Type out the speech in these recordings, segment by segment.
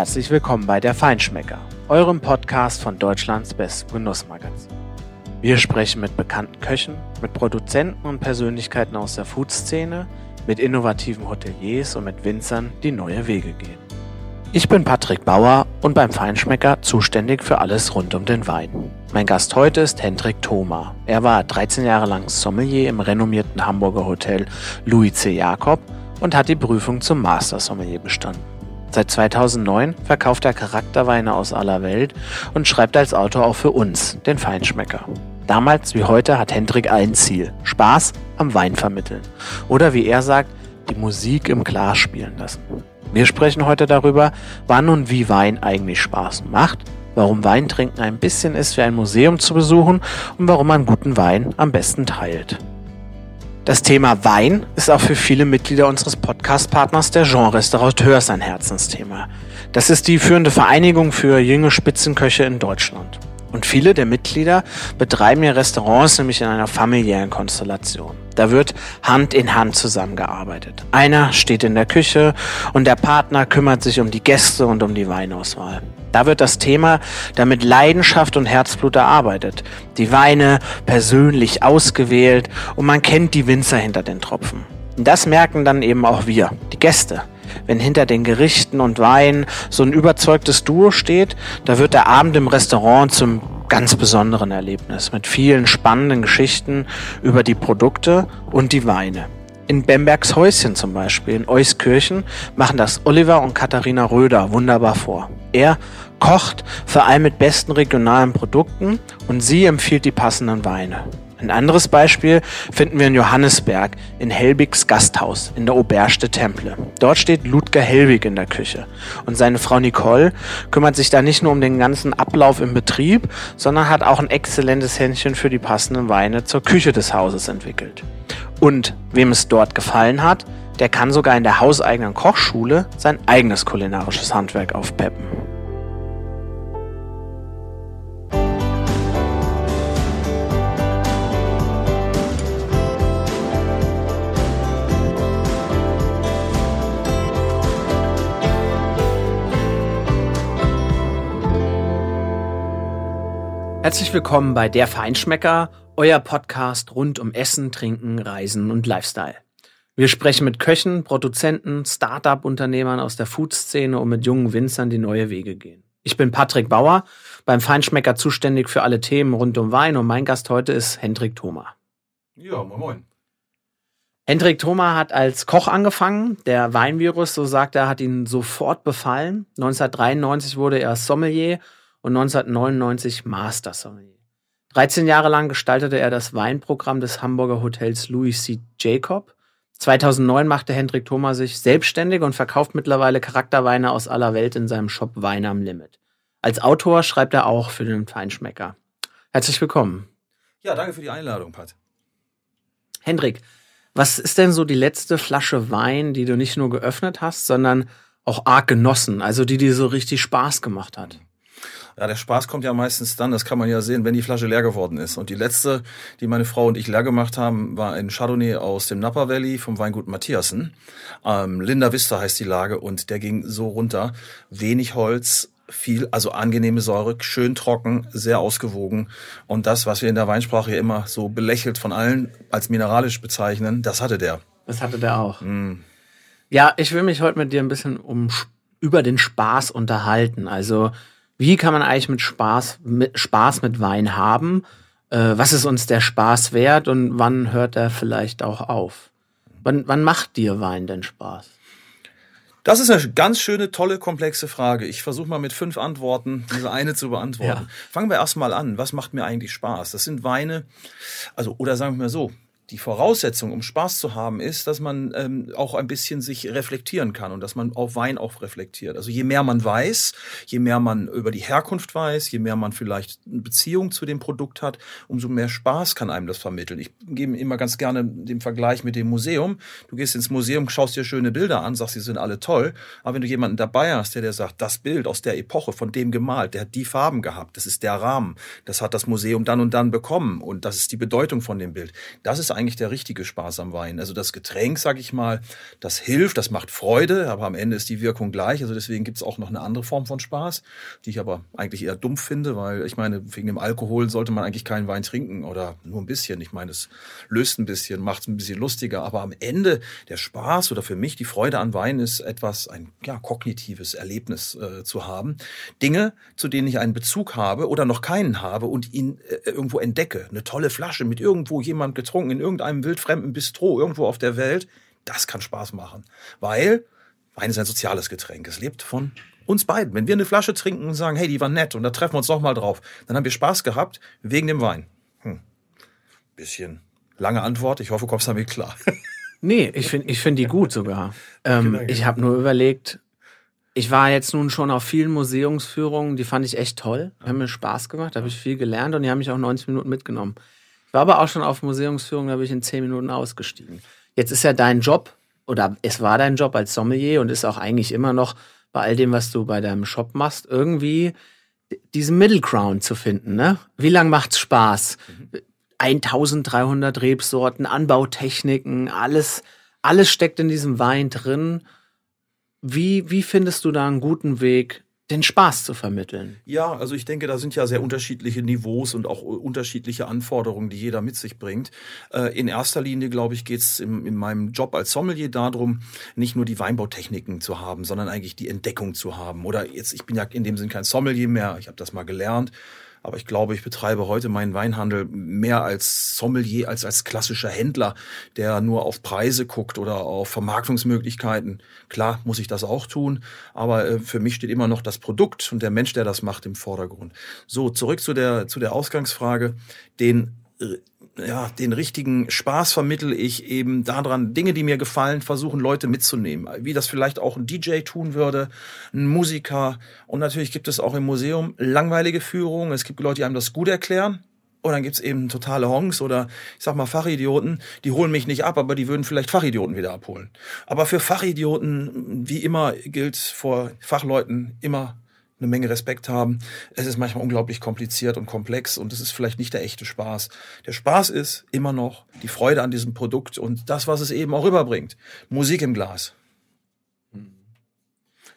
Herzlich willkommen bei der Feinschmecker, eurem Podcast von Deutschlands bestem Genussmagazin. Wir sprechen mit bekannten Köchen, mit Produzenten und Persönlichkeiten aus der Foodszene, mit innovativen Hoteliers und mit Winzern, die neue Wege gehen. Ich bin Patrick Bauer und beim Feinschmecker zuständig für alles rund um den Wein. Mein Gast heute ist Hendrik Thoma. Er war 13 Jahre lang Sommelier im renommierten Hamburger Hotel Louis C. Jakob und hat die Prüfung zum Master Sommelier bestanden. Seit 2009 verkauft er Charakterweine aus aller Welt und schreibt als Autor auch für uns, den Feinschmecker. Damals wie heute hat Hendrik ein Ziel, Spaß am Wein vermitteln. Oder wie er sagt, die Musik im Glas spielen lassen. Wir sprechen heute darüber, wann und wie Wein eigentlich Spaß macht, warum Weintrinken ein bisschen ist wie ein Museum zu besuchen und warum man guten Wein am besten teilt. Das Thema Wein ist auch für viele Mitglieder unseres Podcast-Partners der Jean Restaurateurs ein Herzensthema. Das ist die führende Vereinigung für junge Spitzenköche in Deutschland. Und viele der Mitglieder betreiben ihr Restaurants nämlich in einer familiären Konstellation. Da wird Hand in Hand zusammengearbeitet. Einer steht in der Küche und der Partner kümmert sich um die Gäste und um die Weinauswahl. Da wird das Thema damit Leidenschaft und Herzblut erarbeitet. Die Weine persönlich ausgewählt und man kennt die Winzer hinter den Tropfen. Und das merken dann eben auch wir, die Gäste. Wenn hinter den Gerichten und Weinen so ein überzeugtes Duo steht, da wird der Abend im Restaurant zum ganz besonderen Erlebnis mit vielen spannenden Geschichten über die Produkte und die Weine. In Bembergs Häuschen zum Beispiel in Euskirchen machen das Oliver und Katharina Röder wunderbar vor. Er kocht vor allem mit besten regionalen Produkten und sie empfiehlt die passenden Weine. Ein anderes Beispiel finden wir in Johannesberg in Helbigs Gasthaus in der Oberste Temple. Dort steht Ludger Helbig in der Küche und seine Frau Nicole kümmert sich da nicht nur um den ganzen Ablauf im Betrieb, sondern hat auch ein exzellentes Händchen für die passenden Weine zur Küche des Hauses entwickelt. Und wem es dort gefallen hat, der kann sogar in der hauseigenen Kochschule sein eigenes kulinarisches Handwerk aufpeppen. Herzlich willkommen bei Der Feinschmecker, euer Podcast rund um Essen, Trinken, Reisen und Lifestyle. Wir sprechen mit Köchen, Produzenten, Start-up-Unternehmern aus der Food-Szene und mit jungen Winzern, die neue Wege gehen. Ich bin Patrick Bauer, beim Feinschmecker zuständig für alle Themen rund um Wein und mein Gast heute ist Hendrik Thoma. Ja, moin moin. Hendrik Thoma hat als Koch angefangen. Der Weinvirus, so sagt er, hat ihn sofort befallen. 1993 wurde er Sommelier und 1999 Master Sommelier. 13 Jahre lang gestaltete er das Weinprogramm des Hamburger Hotels Louis C. Jacob. 2009 machte Hendrik Thoma sich selbstständig und verkauft mittlerweile Charakterweine aus aller Welt in seinem Shop Wein am Limit. Als Autor schreibt er auch für den Feinschmecker. Herzlich willkommen. Ja, danke für die Einladung, Pat. Hendrik, was ist denn so die letzte Flasche Wein, die du nicht nur geöffnet hast, sondern auch arg genossen, also die dir so richtig Spaß gemacht hat? Ja, der Spaß kommt ja meistens dann, das kann man ja sehen, wenn die Flasche leer geworden ist. Und die letzte, die meine Frau und ich leer gemacht haben, war ein Chardonnay aus dem Napa Valley vom Weingut Matthiasen. Ähm, Linda Vista heißt die Lage und der ging so runter. Wenig Holz, viel, also angenehme Säure, schön trocken, sehr ausgewogen. Und das, was wir in der Weinsprache ja immer so belächelt von allen als mineralisch bezeichnen, das hatte der. Das hatte der auch. Mm. Ja, ich will mich heute mit dir ein bisschen um über den Spaß unterhalten. Also wie kann man eigentlich mit Spaß, mit Spaß mit Wein haben? Äh, was ist uns der Spaß wert und wann hört er vielleicht auch auf? Wann, wann macht dir Wein denn Spaß? Das ist eine ganz schöne, tolle, komplexe Frage. Ich versuche mal mit fünf Antworten diese eine zu beantworten. Ja. Fangen wir erstmal an. Was macht mir eigentlich Spaß? Das sind Weine, also, oder sagen wir mal so, die Voraussetzung, um Spaß zu haben, ist, dass man ähm, auch ein bisschen sich reflektieren kann und dass man auf Wein auch reflektiert. Also je mehr man weiß, je mehr man über die Herkunft weiß, je mehr man vielleicht eine Beziehung zu dem Produkt hat, umso mehr Spaß kann einem das vermitteln. Ich gebe immer ganz gerne den Vergleich mit dem Museum. Du gehst ins Museum, schaust dir schöne Bilder an, sagst, sie sind alle toll, aber wenn du jemanden dabei hast, der dir sagt, das Bild aus der Epoche, von dem gemalt, der hat die Farben gehabt, das ist der Rahmen, das hat das Museum dann und dann bekommen und das ist die Bedeutung von dem Bild. Das ist eigentlich der richtige Spaß am Wein. Also das Getränk, sag ich mal, das hilft, das macht Freude, aber am Ende ist die Wirkung gleich. Also deswegen gibt's auch noch eine andere Form von Spaß, die ich aber eigentlich eher dumpf finde, weil ich meine, wegen dem Alkohol sollte man eigentlich keinen Wein trinken oder nur ein bisschen. Ich meine, es löst ein bisschen, macht es ein bisschen lustiger, aber am Ende der Spaß oder für mich die Freude an Wein ist etwas, ein ja, kognitives Erlebnis äh, zu haben. Dinge, zu denen ich einen Bezug habe oder noch keinen habe und ihn äh, irgendwo entdecke. Eine tolle Flasche mit irgendwo jemand getrunken in irgendeinem wildfremden Bistro irgendwo auf der Welt. Das kann Spaß machen, weil Wein ist ein soziales Getränk. Es lebt von uns beiden. Wenn wir eine Flasche trinken und sagen, hey, die war nett und da treffen wir uns doch mal drauf, dann haben wir Spaß gehabt wegen dem Wein. Hm. Bisschen lange Antwort. Ich hoffe, du kommst damit klar. Nee, ich finde ich find die gut sogar. Ähm, ich habe nur überlegt, ich war jetzt nun schon auf vielen Museumsführungen, die fand ich echt toll. Haben mir Spaß gemacht, da habe ich viel gelernt und die haben mich auch 90 Minuten mitgenommen. War aber auch schon auf Museumsführungen, da bin ich in 10 Minuten ausgestiegen. Jetzt ist ja dein Job, oder es war dein Job als Sommelier und ist auch eigentlich immer noch bei all dem, was du bei deinem Shop machst, irgendwie diesen Middle Ground zu finden. Ne? Wie lang macht's Spaß? Mhm. 1300 Rebsorten, Anbautechniken, alles, alles steckt in diesem Wein drin. Wie, wie findest du da einen guten Weg, den Spaß zu vermitteln? Ja, also ich denke, da sind ja sehr unterschiedliche Niveaus und auch unterschiedliche Anforderungen, die jeder mit sich bringt. Äh, in erster Linie, glaube ich, geht es in meinem Job als Sommelier darum, nicht nur die Weinbautechniken zu haben, sondern eigentlich die Entdeckung zu haben. Oder jetzt, ich bin ja in dem Sinn kein Sommelier mehr, ich habe das mal gelernt aber ich glaube, ich betreibe heute meinen Weinhandel mehr als Sommelier, als als klassischer Händler, der nur auf Preise guckt oder auf Vermarktungsmöglichkeiten. Klar muss ich das auch tun, aber äh, für mich steht immer noch das Produkt und der Mensch, der das macht, im Vordergrund. So, zurück zu der, zu der Ausgangsfrage. Den äh, ja, den richtigen Spaß vermittel ich eben daran, Dinge, die mir gefallen, versuchen Leute mitzunehmen. Wie das vielleicht auch ein DJ tun würde, ein Musiker. Und natürlich gibt es auch im Museum langweilige Führungen. Es gibt Leute, die einem das gut erklären. Und dann gibt's eben totale Honks oder ich sag mal Fachidioten, die holen mich nicht ab, aber die würden vielleicht Fachidioten wieder abholen. Aber für Fachidioten, wie immer, gilt vor Fachleuten immer eine Menge Respekt haben. Es ist manchmal unglaublich kompliziert und komplex und es ist vielleicht nicht der echte Spaß. Der Spaß ist immer noch die Freude an diesem Produkt und das, was es eben auch rüberbringt. Musik im Glas.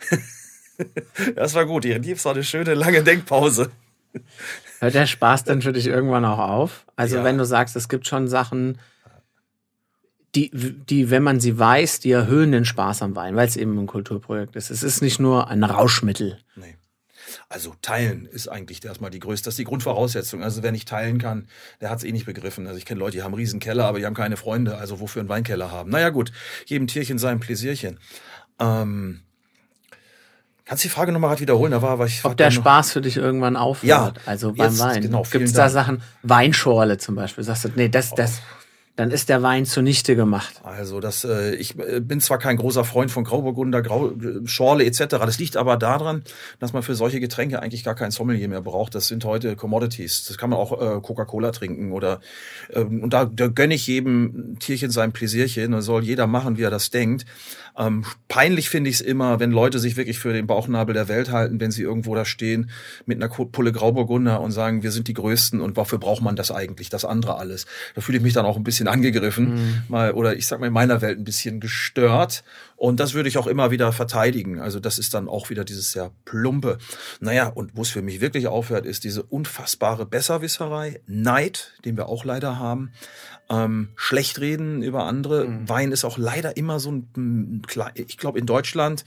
das war gut. Hier noch eine schöne lange Denkpause. Hört der Spaß dann für dich irgendwann auch auf? Also ja. wenn du sagst, es gibt schon Sachen, die, die, wenn man sie weiß, die erhöhen den Spaß am Wein, weil es eben ein Kulturprojekt ist. Es ist nicht nur ein Rauschmittel. Nee. Also teilen ist eigentlich erstmal die größte, das ist die Grundvoraussetzung. Also wer nicht teilen kann, der hat es eh nicht begriffen. Also ich kenne Leute, die haben riesen Keller, aber die haben keine Freunde. Also wofür einen Weinkeller haben? Naja gut, jedem Tierchen sein Pläsierchen. Ähm, Kannst du die Frage nochmal gerade wiederholen? Da war, war ich. Ob der Spaß für dich irgendwann aufhört? Ja, also beim jetzt, Wein. Genau, Gibt es da Sachen? Weinschorle zum Beispiel. Sagst du, nee, das, das, oh dann ist der Wein zunichte gemacht. Also das, äh, ich äh, bin zwar kein großer Freund von Grauburgunder, Grau, äh, Schorle etc. Das liegt aber daran, dass man für solche Getränke eigentlich gar kein Sommelier mehr braucht. Das sind heute Commodities. Das kann man auch äh, Coca-Cola trinken oder ähm, und da, da gönne ich jedem Tierchen sein Pläsierchen. Da soll jeder machen, wie er das denkt. Ähm, peinlich finde ich es immer, wenn Leute sich wirklich für den Bauchnabel der Welt halten, wenn sie irgendwo da stehen mit einer Pulle Grauburgunder und sagen, wir sind die Größten und wofür braucht man das eigentlich, das andere alles. Da fühle ich mich dann auch ein bisschen angegriffen, mhm. mal oder ich sag mal in meiner Welt ein bisschen gestört. Und das würde ich auch immer wieder verteidigen. Also das ist dann auch wieder dieses sehr plumpe. Naja, und wo es für mich wirklich aufhört, ist diese unfassbare Besserwisserei, Neid, den wir auch leider haben ähm, schlecht reden über andere. Mhm. Wein ist auch leider immer so ein, ich glaube in Deutschland,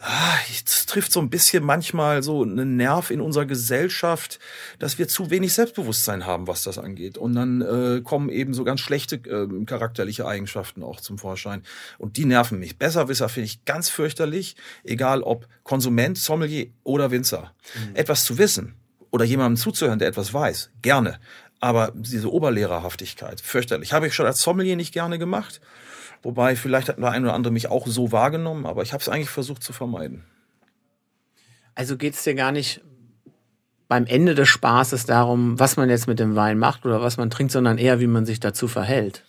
ah, es trifft so ein bisschen manchmal so einen Nerv in unserer Gesellschaft, dass wir zu wenig Selbstbewusstsein haben, was das angeht. Und dann äh, kommen eben so ganz schlechte äh, charakterliche Eigenschaften auch zum Vorschein. Und die nerven mich. Besserwisser finde ich ganz fürchterlich, egal ob Konsument, Sommelier oder Winzer. Mhm. Etwas zu wissen oder jemandem zuzuhören, der etwas weiß, gerne. Aber diese Oberlehrerhaftigkeit, fürchterlich. Habe ich schon als Sommelier nicht gerne gemacht. Wobei, vielleicht hat der ein oder andere mich auch so wahrgenommen, aber ich habe es eigentlich versucht zu vermeiden. Also geht es dir gar nicht beim Ende des Spaßes darum, was man jetzt mit dem Wein macht oder was man trinkt, sondern eher, wie man sich dazu verhält.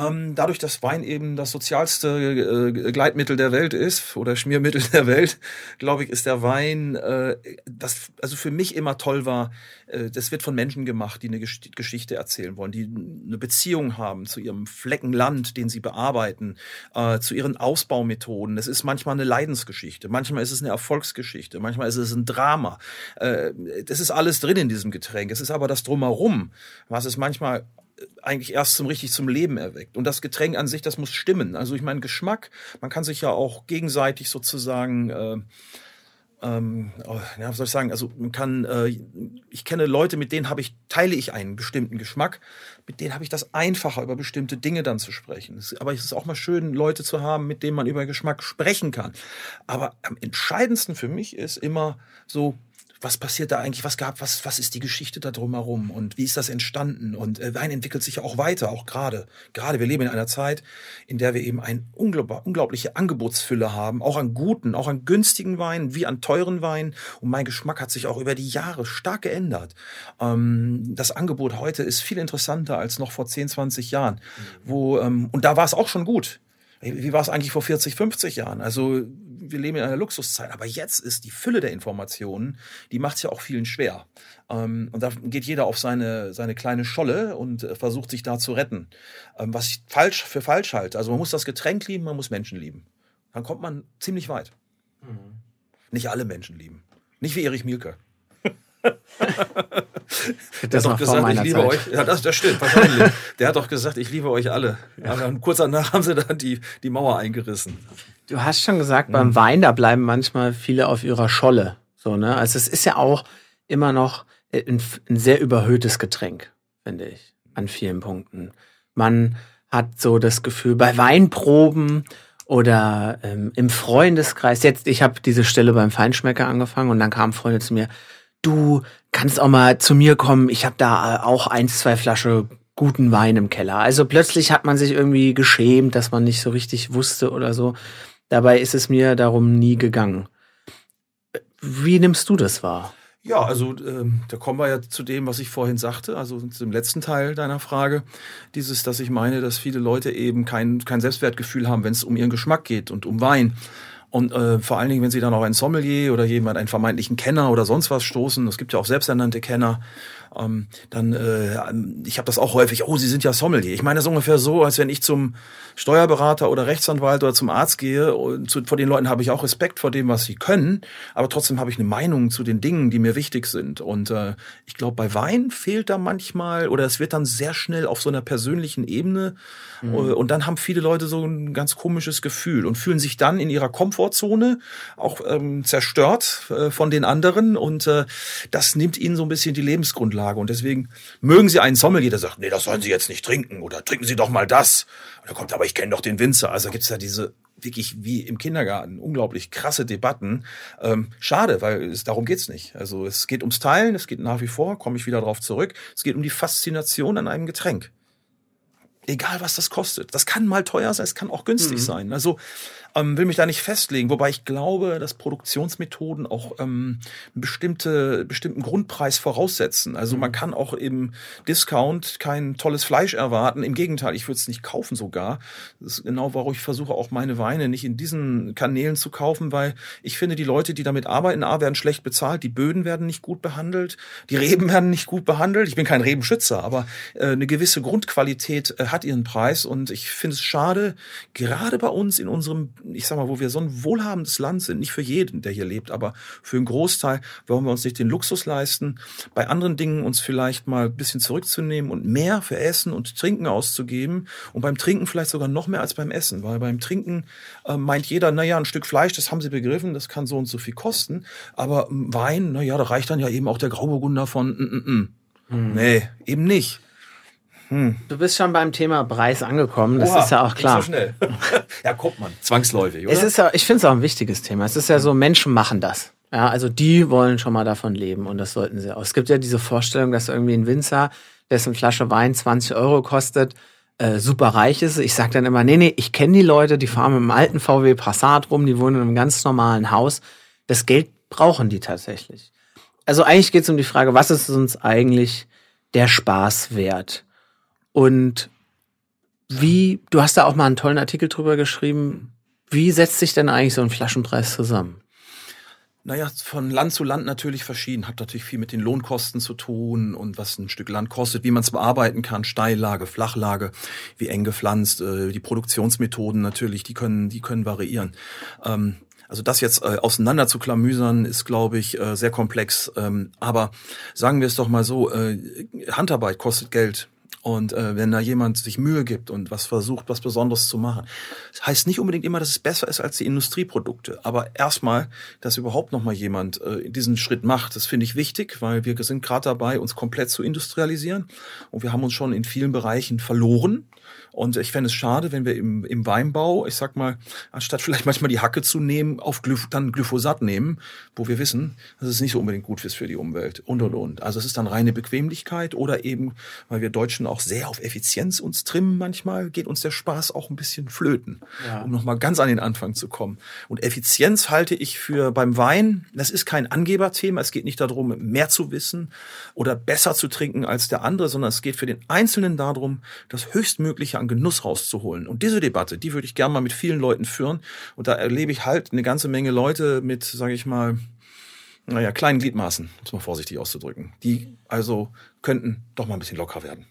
Ähm, dadurch, dass Wein eben das sozialste äh, Gleitmittel der Welt ist oder Schmiermittel der Welt, glaube ich, ist der Wein, äh, das also für mich immer toll war. Äh, das wird von Menschen gemacht, die eine Gesch Geschichte erzählen wollen, die eine Beziehung haben zu ihrem Flecken Land, den sie bearbeiten, äh, zu ihren Ausbaumethoden. Das ist manchmal eine Leidensgeschichte, manchmal ist es eine Erfolgsgeschichte, manchmal ist es ein Drama. Äh, das ist alles drin in diesem Getränk. Es ist aber das drumherum, was es manchmal eigentlich erst zum richtig zum Leben erweckt. Und das Getränk an sich, das muss stimmen. Also ich meine, Geschmack, man kann sich ja auch gegenseitig sozusagen äh, ähm, oh, ja, was soll ich sagen, also man kann, äh, ich kenne Leute, mit denen habe ich, teile ich einen bestimmten Geschmack, mit denen habe ich das einfacher, über bestimmte Dinge dann zu sprechen. aber es ist auch mal schön, Leute zu haben, mit denen man über Geschmack sprechen kann. Aber am entscheidendsten für mich ist immer so, was passiert da eigentlich, was gab, was, was ist die Geschichte da drumherum und wie ist das entstanden? Und äh, Wein entwickelt sich ja auch weiter, auch gerade. Gerade wir leben in einer Zeit, in der wir eben eine unglaub, unglaubliche Angebotsfülle haben, auch an guten, auch an günstigen Weinen, wie an teuren Weinen. Und mein Geschmack hat sich auch über die Jahre stark geändert. Ähm, das Angebot heute ist viel interessanter als noch vor 10, 20 Jahren. Mhm. Wo, ähm, und da war es auch schon gut. Wie war es eigentlich vor 40, 50 Jahren? Also wir leben in einer Luxuszeit, aber jetzt ist die Fülle der Informationen, die macht es ja auch vielen schwer. Ähm, und da geht jeder auf seine, seine kleine Scholle und äh, versucht sich da zu retten. Ähm, was ich falsch für falsch halte. Also man muss das Getränk lieben, man muss Menschen lieben. Dann kommt man ziemlich weit. Mhm. Nicht alle Menschen lieben. Nicht wie Erich Mielke. Der hat doch gesagt, ich liebe Zeit. euch. Ja, das, das stimmt, wahrscheinlich. der hat doch gesagt, ich liebe euch alle. Ja. Aber kurz danach haben sie dann die, die Mauer eingerissen. Du hast schon gesagt, beim mhm. Wein, da bleiben manchmal viele auf ihrer Scholle. So, ne? Also es ist ja auch immer noch ein, ein sehr überhöhtes Getränk, finde ich, an vielen Punkten. Man hat so das Gefühl, bei Weinproben oder ähm, im Freundeskreis, jetzt, ich habe diese Stelle beim Feinschmecker angefangen und dann kamen Freunde zu mir, du kannst auch mal zu mir kommen, ich habe da äh, auch ein, zwei Flasche guten Wein im Keller. Also plötzlich hat man sich irgendwie geschämt, dass man nicht so richtig wusste oder so. Dabei ist es mir darum nie gegangen. Wie nimmst du das wahr? Ja, also ähm, da kommen wir ja zu dem, was ich vorhin sagte, also zu dem letzten Teil deiner Frage. Dieses, dass ich meine, dass viele Leute eben kein, kein Selbstwertgefühl haben, wenn es um ihren Geschmack geht und um Wein. Und äh, vor allen Dingen, wenn sie dann auch einen Sommelier oder jemand, einen vermeintlichen Kenner oder sonst was stoßen, es gibt ja auch selbsternannte Kenner, ähm, dann, äh, ich habe das auch häufig, oh, Sie sind ja Sommelier. Ich meine das ist ungefähr so, als wenn ich zum Steuerberater oder Rechtsanwalt oder zum Arzt gehe. Und zu, vor den Leuten habe ich auch Respekt vor dem, was sie können, aber trotzdem habe ich eine Meinung zu den Dingen, die mir wichtig sind. Und äh, ich glaube, bei Wein fehlt da manchmal oder es wird dann sehr schnell auf so einer persönlichen Ebene mhm. und dann haben viele Leute so ein ganz komisches Gefühl und fühlen sich dann in ihrer Komfortzone auch ähm, zerstört äh, von den anderen und äh, das nimmt ihnen so ein bisschen die Lebensgrundlage und deswegen mögen sie einen Sommelier, der sagt, nee, das sollen sie jetzt nicht trinken oder trinken sie doch mal das. Und da kommt aber ich kenne doch den Winzer. Also gibt's da diese wirklich wie im Kindergarten unglaublich krasse Debatten. Ähm, schade, weil es, darum geht's nicht. Also es geht ums Teilen, es geht nach wie vor, komme ich wieder drauf zurück. Es geht um die Faszination an einem Getränk. Egal was das kostet. Das kann mal teuer sein, es kann auch günstig mhm. sein. Also ähm, will mich da nicht festlegen, wobei ich glaube, dass Produktionsmethoden auch ähm, bestimmte, bestimmten Grundpreis voraussetzen. Also man mhm. kann auch im Discount kein tolles Fleisch erwarten. Im Gegenteil, ich würde es nicht kaufen sogar. Das ist genau, warum ich versuche, auch meine Weine nicht in diesen Kanälen zu kaufen, weil ich finde, die Leute, die damit arbeiten, A, werden schlecht bezahlt, die Böden werden nicht gut behandelt, die Reben werden nicht gut behandelt. Ich bin kein Rebenschützer, aber äh, eine gewisse Grundqualität äh, hat ihren Preis und ich finde es schade, gerade bei uns in unserem ich sag mal, wo wir so ein wohlhabendes Land sind, nicht für jeden, der hier lebt, aber für einen Großteil wollen wir uns nicht den Luxus leisten, bei anderen Dingen uns vielleicht mal ein bisschen zurückzunehmen und mehr für Essen und Trinken auszugeben und beim Trinken vielleicht sogar noch mehr als beim Essen, weil beim Trinken äh, meint jeder, naja, ein Stück Fleisch, das haben sie begriffen, das kann so und so viel kosten, aber Wein, naja, da reicht dann ja eben auch der Grauburgunder von, mm, mm, mm. Hm. nee, eben nicht. Hm. Du bist schon beim Thema Preis angekommen, das Oha, ist ja auch klar. So schnell. ja, guckt man, zwangsläufig, oder? Es ist ja, ich finde es auch ein wichtiges Thema. Es ist ja so, Menschen machen das. Ja, also die wollen schon mal davon leben und das sollten sie auch. Es gibt ja diese Vorstellung, dass irgendwie ein Winzer, dessen Flasche Wein 20 Euro kostet, äh, super reich ist. Ich sage dann immer, nee, nee, ich kenne die Leute, die fahren mit einem alten VW Passat rum, die wohnen in einem ganz normalen Haus. Das Geld brauchen die tatsächlich. Also eigentlich geht es um die Frage, was ist uns eigentlich der Spaß wert? Und Wie, du hast da auch mal einen tollen Artikel drüber geschrieben. Wie setzt sich denn eigentlich so ein Flaschenpreis zusammen? Naja, von Land zu Land natürlich verschieden. Hat natürlich viel mit den Lohnkosten zu tun und was ein Stück Land kostet, wie man es bearbeiten kann, Steillage, Flachlage, wie eng gepflanzt, äh, die Produktionsmethoden natürlich, die können, die können variieren. Ähm, also das jetzt äh, auseinander zu klamüsern, ist, glaube ich, äh, sehr komplex. Ähm, aber sagen wir es doch mal so, äh, Handarbeit kostet Geld. Und äh, wenn da jemand sich Mühe gibt und was versucht, was Besonderes zu machen, das heißt nicht unbedingt immer, dass es besser ist als die Industrieprodukte. Aber erstmal, dass überhaupt noch mal jemand äh, diesen Schritt macht, das finde ich wichtig, weil wir sind gerade dabei, uns komplett zu industrialisieren. Und wir haben uns schon in vielen Bereichen verloren. Und ich fände es schade, wenn wir im, im Weinbau, ich sag mal, anstatt vielleicht manchmal die Hacke zu nehmen, auf Glyph dann Glyphosat nehmen, wo wir wissen, dass es nicht so unbedingt gut ist für die Umwelt und und und. Also es ist dann reine Bequemlichkeit oder eben, weil wir Deutschen auch sehr auf Effizienz uns trimmen manchmal, geht uns der Spaß auch ein bisschen flöten, ja. um nochmal ganz an den Anfang zu kommen. Und Effizienz halte ich für beim Wein, das ist kein Angeberthema, es geht nicht darum, mehr zu wissen oder besser zu trinken als der andere, sondern es geht für den Einzelnen darum, das höchstmögliche an Genuss rauszuholen. Und diese Debatte, die würde ich gerne mal mit vielen Leuten führen. Und da erlebe ich halt eine ganze Menge Leute mit, sage ich mal, naja, kleinen Gliedmaßen, um es mal vorsichtig auszudrücken. Die also könnten doch mal ein bisschen locker werden.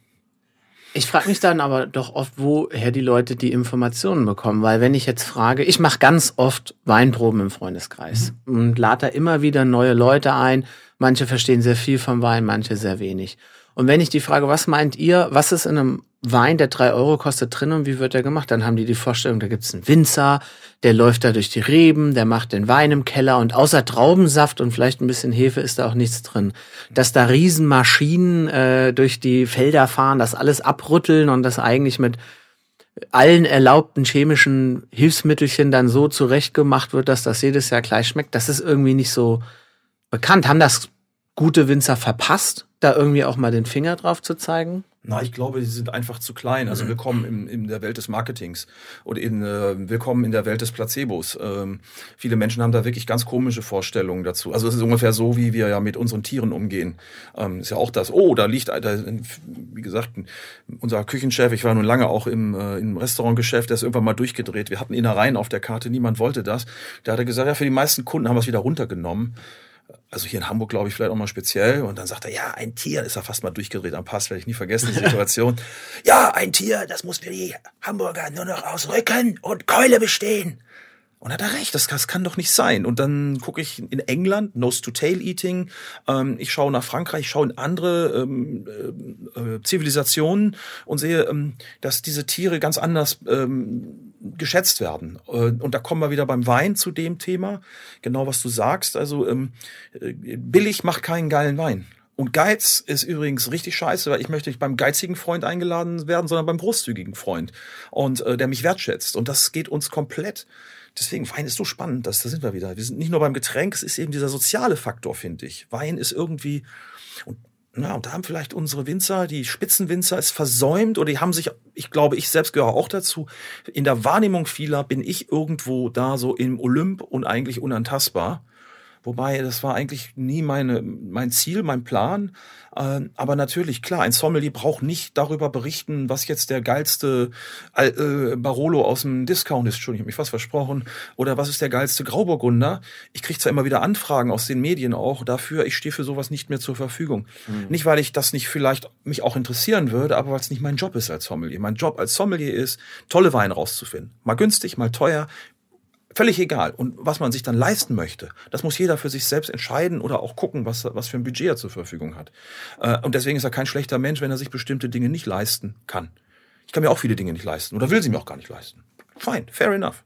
Ich frage mich dann aber doch oft, woher die Leute die Informationen bekommen, weil wenn ich jetzt frage, ich mache ganz oft Weinproben im Freundeskreis mhm. und lade da immer wieder neue Leute ein. Manche verstehen sehr viel vom Wein, manche sehr wenig. Und wenn ich die frage, was meint ihr, was ist in einem Wein, der drei Euro kostet, drin und wie wird der gemacht? Dann haben die die Vorstellung, da gibt's einen Winzer, der läuft da durch die Reben, der macht den Wein im Keller und außer Traubensaft und vielleicht ein bisschen Hefe ist da auch nichts drin. Dass da Riesenmaschinen äh, durch die Felder fahren, das alles abrütteln und das eigentlich mit allen erlaubten chemischen Hilfsmittelchen dann so zurechtgemacht wird, dass das jedes Jahr gleich schmeckt, das ist irgendwie nicht so bekannt. Haben das gute Winzer verpasst, da irgendwie auch mal den Finger drauf zu zeigen? Na, ich glaube, sie sind einfach zu klein. Also mhm. willkommen in, in der Welt des Marketings oder in äh, willkommen in der Welt des Placebos. Ähm, viele Menschen haben da wirklich ganz komische Vorstellungen dazu. Also es ist ungefähr so, wie wir ja mit unseren Tieren umgehen. Ähm, ist ja auch das. Oh, da liegt, da, wie gesagt, unser Küchenchef. Ich war nun lange auch im, äh, im Restaurantgeschäft. Der ist irgendwann mal durchgedreht. Wir hatten Innereien auf der Karte. Niemand wollte das. Da hat er gesagt, ja, für die meisten Kunden haben wir es wieder runtergenommen also hier in Hamburg, glaube ich, vielleicht auch mal speziell. Und dann sagt er, ja, ein Tier, ist er fast mal durchgedreht am Pass, werde ich nie vergessen, die Situation. ja, ein Tier, das muss für die Hamburger nur noch aus Rücken und Keule bestehen. Und hat er recht, das, das kann doch nicht sein. Und dann gucke ich in England, Nose-to-Tail-Eating. Ähm, ich schaue nach Frankreich, ich schaue in andere ähm, äh, äh, Zivilisationen und sehe, ähm, dass diese Tiere ganz anders ähm, geschätzt werden. Äh, und da kommen wir wieder beim Wein zu dem Thema. Genau, was du sagst. Also ähm, äh, billig macht keinen geilen Wein. Und Geiz ist übrigens richtig scheiße, weil ich möchte nicht beim geizigen Freund eingeladen werden, sondern beim großzügigen Freund. Und äh, der mich wertschätzt. Und das geht uns komplett Deswegen, Wein ist so spannend, dass, da sind wir wieder. Wir sind nicht nur beim Getränk, es ist eben dieser soziale Faktor, finde ich. Wein ist irgendwie, und, na, und da haben vielleicht unsere Winzer, die Spitzenwinzer, es versäumt oder die haben sich, ich glaube, ich selbst gehöre auch dazu. In der Wahrnehmung vieler bin ich irgendwo da so im Olymp und eigentlich unantastbar. Wobei, das war eigentlich nie meine, mein Ziel, mein Plan. Ähm, aber natürlich, klar, ein Sommelier braucht nicht darüber berichten, was jetzt der geilste äh, Barolo aus dem Discount ist. Entschuldigung, ich habe mich fast versprochen. Oder was ist der geilste Grauburgunder? Ich kriege zwar immer wieder Anfragen aus den Medien auch dafür. Ich stehe für sowas nicht mehr zur Verfügung. Mhm. Nicht, weil ich das nicht vielleicht mich auch interessieren würde, aber weil es nicht mein Job ist als Sommelier. Mein Job als Sommelier ist, tolle Weine rauszufinden. Mal günstig, mal teuer völlig egal. Und was man sich dann leisten möchte, das muss jeder für sich selbst entscheiden oder auch gucken, was, was für ein Budget er zur Verfügung hat. Äh, und deswegen ist er kein schlechter Mensch, wenn er sich bestimmte Dinge nicht leisten kann. Ich kann mir auch viele Dinge nicht leisten oder will sie mir auch gar nicht leisten. Fine, fair enough.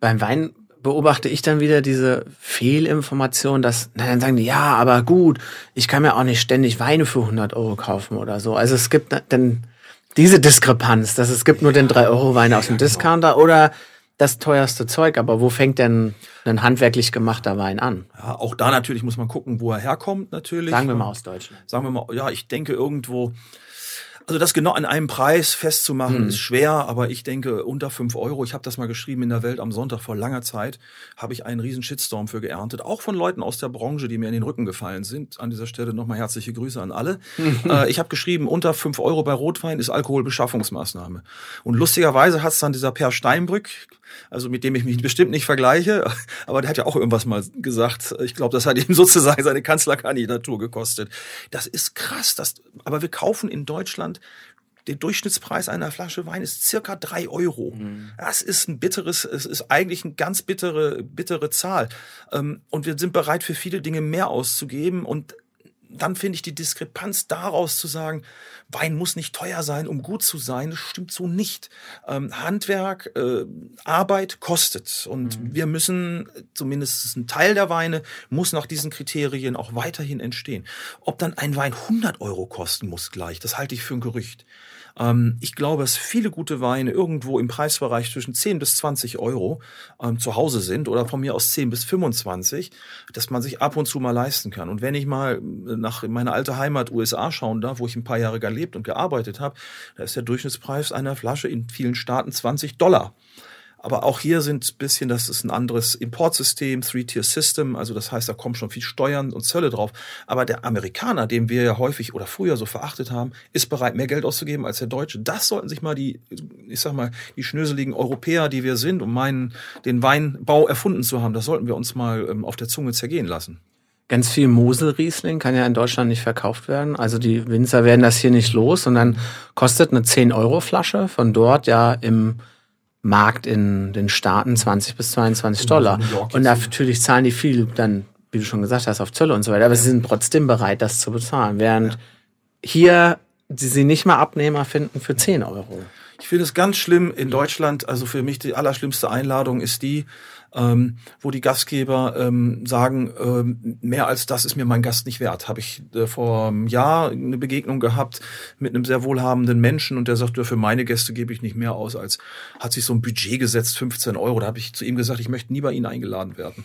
Beim Wein beobachte ich dann wieder diese Fehlinformation, dass, na, dann sagen die, ja, aber gut, ich kann mir auch nicht ständig Weine für 100 Euro kaufen oder so. Also es gibt dann diese Diskrepanz, dass es gibt nur den 3-Euro-Wein aus dem genau. Discounter oder das teuerste Zeug, aber wo fängt denn ein handwerklich gemachter Wein an? Ja, auch da natürlich muss man gucken, wo er herkommt, natürlich. Sagen wir mal aus Deutschland. Sagen wir mal, ja, ich denke irgendwo, Also das genau an einem Preis festzumachen mhm. ist schwer, aber ich denke unter fünf Euro. Ich habe das mal geschrieben in der Welt am Sonntag vor langer Zeit, habe ich einen riesen Shitstorm für geerntet, auch von Leuten aus der Branche, die mir in den Rücken gefallen sind. An dieser Stelle nochmal herzliche Grüße an alle. äh, ich habe geschrieben, unter fünf Euro bei Rotwein ist Alkoholbeschaffungsmaßnahme. Und lustigerweise hat es dann dieser Per Steinbrück, also mit dem ich mich bestimmt nicht vergleiche, aber der hat ja auch irgendwas mal gesagt. Ich glaube, das hat ihm sozusagen seine Kanzlerkandidatur gekostet. Das ist krass, das, aber wir kaufen in Deutschland der Durchschnittspreis einer Flasche Wein ist circa drei Euro. Mhm. Das ist ein bitteres, es ist eigentlich eine ganz bittere, bittere Zahl. Ähm, und wir sind bereit, für viele Dinge mehr auszugeben. Und dann finde ich die Diskrepanz daraus zu sagen, Wein muss nicht teuer sein, um gut zu sein, das stimmt so nicht. Ähm, Handwerk, äh, Arbeit kostet und mhm. wir müssen, zumindest ein Teil der Weine, muss nach diesen Kriterien auch weiterhin entstehen. Ob dann ein Wein 100 Euro kosten muss gleich, das halte ich für ein Gerücht. Ähm, ich glaube, dass viele gute Weine irgendwo im Preisbereich zwischen 10 bis 20 Euro ähm, zu Hause sind oder von mir aus 10 bis 25, dass man sich ab und zu mal leisten kann. Und wenn ich mal äh, nach meiner alte Heimat USA schauen darf, wo ich ein paar Jahre gelebt und gearbeitet habe, da ist der Durchschnittspreis einer Flasche in vielen Staaten 20 Dollar. Aber auch hier sind ein bisschen, das ist ein anderes Importsystem, Three-Tier-System, also das heißt, da kommen schon viel Steuern und Zölle drauf. Aber der Amerikaner, den wir ja häufig oder früher so verachtet haben, ist bereit, mehr Geld auszugeben als der Deutsche. Das sollten sich mal die, ich sag mal, die schnöseligen Europäer, die wir sind, um meinen, den Weinbau erfunden zu haben, das sollten wir uns mal ähm, auf der Zunge zergehen lassen. Ganz viel Mosel-Riesling kann ja in Deutschland nicht verkauft werden. Also die Winzer werden das hier nicht los und dann kostet eine 10-Euro-Flasche von dort ja im Markt in den Staaten 20 bis 22 Dollar. Und natürlich zahlen die viel dann, wie du schon gesagt hast, auf Zölle und so weiter. Aber sie sind trotzdem bereit, das zu bezahlen. Während ja. hier sie nicht mal Abnehmer finden für 10 Euro. Ich finde es ganz schlimm in Deutschland. Also für mich die allerschlimmste Einladung ist die, ähm, wo die Gastgeber ähm, sagen, ähm, mehr als das ist mir mein Gast nicht wert. Habe ich äh, vor einem Jahr eine Begegnung gehabt mit einem sehr wohlhabenden Menschen und der sagt, für meine Gäste gebe ich nicht mehr aus, als hat sich so ein Budget gesetzt, 15 Euro. Da habe ich zu ihm gesagt, ich möchte nie bei Ihnen eingeladen werden.